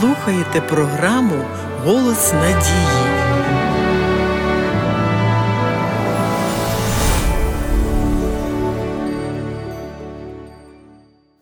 слухаєте програму Голос надії.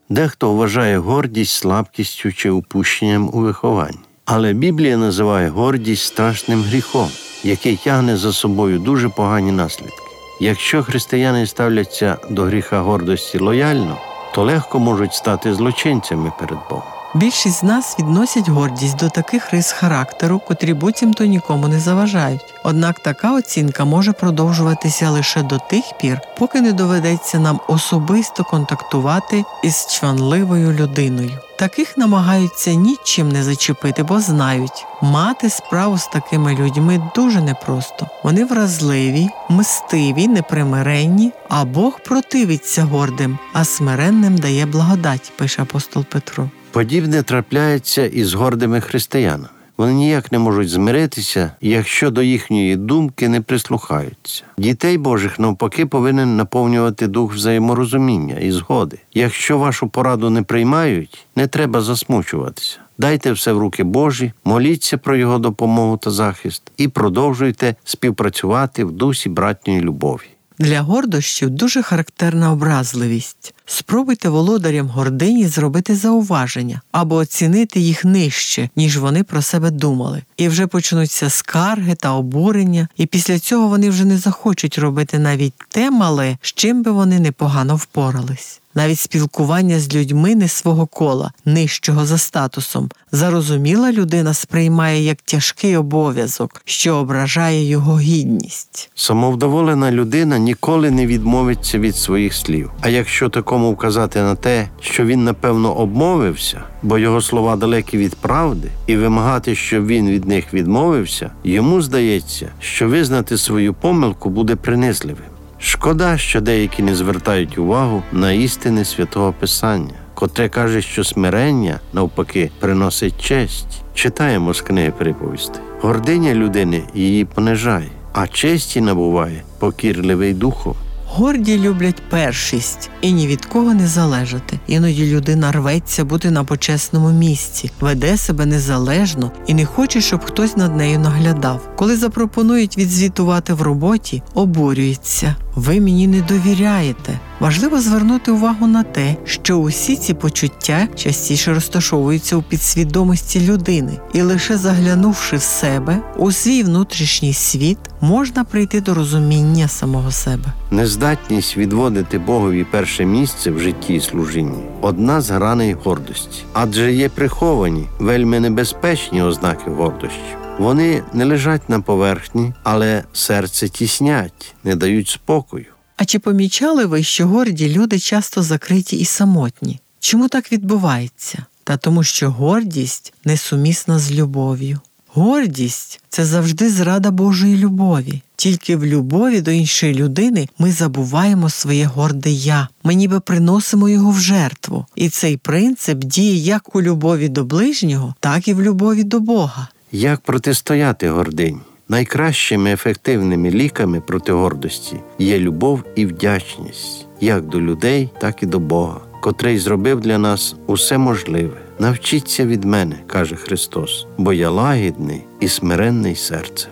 Дехто вважає гордість слабкістю чи упущенням у вихованні. Але Біблія називає гордість страшним гріхом, який тягне за собою дуже погані наслідки. Якщо християни ставляться до гріха гордості лояльно, то легко можуть стати злочинцями перед Богом. Більшість з нас відносять гордість до таких рис характеру, котрі буцімто нікому не заважають. Однак така оцінка може продовжуватися лише до тих пір, поки не доведеться нам особисто контактувати із чванливою людиною. Таких намагаються нічим не зачепити, бо знають, мати справу з такими людьми дуже непросто. Вони вразливі, мстиві, непримиренні, а Бог противиться гордим, а смиренним дає благодать, пише апостол Петро. Подібне трапляється і з гордими християнами. Вони ніяк не можуть змиритися, якщо до їхньої думки не прислухаються. Дітей Божих навпаки повинен наповнювати дух взаєморозуміння і згоди. Якщо вашу пораду не приймають, не треба засмучуватися. Дайте все в руки Божі, моліться про його допомогу та захист і продовжуйте співпрацювати в дусі братньої любові. Для гордощів дуже характерна образливість. Спробуйте володарям гордині зробити зауваження або оцінити їх нижче, ніж вони про себе думали. І вже почнуться скарги та обурення, і після цього вони вже не захочуть робити навіть те мале, з чим би вони непогано впорались. Навіть спілкування з людьми не свого кола, нижчого за статусом, зарозуміла людина сприймає як тяжкий обов'язок, що ображає його гідність. Самовдоволена людина ніколи не відмовиться від своїх слів. А якщо такому вказати на те, що він напевно обмовився, бо його слова далекі від правди, і вимагати, щоб він від них відмовився, йому здається, що визнати свою помилку буде принизливим. Шкода, що деякі не звертають увагу на істини святого Писання, котре каже, що смирення, навпаки, приносить честь. Читаємо з книги приповісти. Гординя людини її понижає, а честі набуває покірливий духом. Горді люблять першість і ні від кого не залежати. Іноді людина рветься бути на почесному місці, веде себе незалежно і не хоче, щоб хтось над нею наглядав. Коли запропонують відзвітувати в роботі, обурюється. Ви мені не довіряєте. Важливо звернути увагу на те, що усі ці почуття частіше розташовуються у підсвідомості людини, і лише заглянувши в себе у свій внутрішній світ, можна прийти до розуміння самого себе. Нездатність відводити Богові перше місце в житті і служінні одна з граней гордості, адже є приховані вельми небезпечні ознаки гордощів. Вони не лежать на поверхні, але серце тіснять, не дають спокою. А чи помічали ви, що горді люди часто закриті і самотні? Чому так відбувається? Та тому, що гордість несумісна з любов'ю. Гордість це завжди зрада Божої любові. Тільки в любові до іншої людини ми забуваємо своє горде я. Ми ніби приносимо його в жертву. І цей принцип діє як у любові до ближнього, так і в любові до Бога. Як протистояти гордині? Найкращими ефективними ліками проти гордості є любов і вдячність як до людей, так і до Бога, котрий зробив для нас усе можливе. Навчіться від мене, каже Христос, бо я лагідний і смиренний серцем.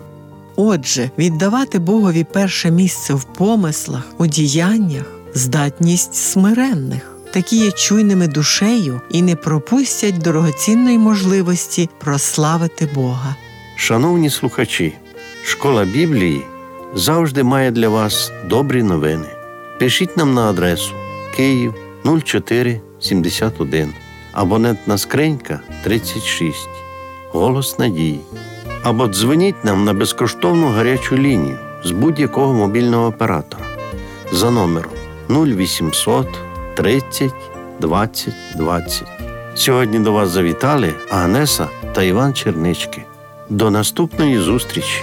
Отже, віддавати Богові перше місце в помислах, у діяннях, здатність смиренних. Такі є чуйними душею і не пропустять дорогоцінної можливості прославити Бога. Шановні слухачі, школа Біблії завжди має для вас добрі новини. Пишіть нам на адресу Київ 0471, абонентна скринька 36, Голос Надії. Або дзвоніть нам на безкоштовну гарячу лінію з будь-якого мобільного оператора за номером 0800 30 20 20. Сьогодні до вас завітали Агнеса та Іван Чернички. До наступної зустрічі!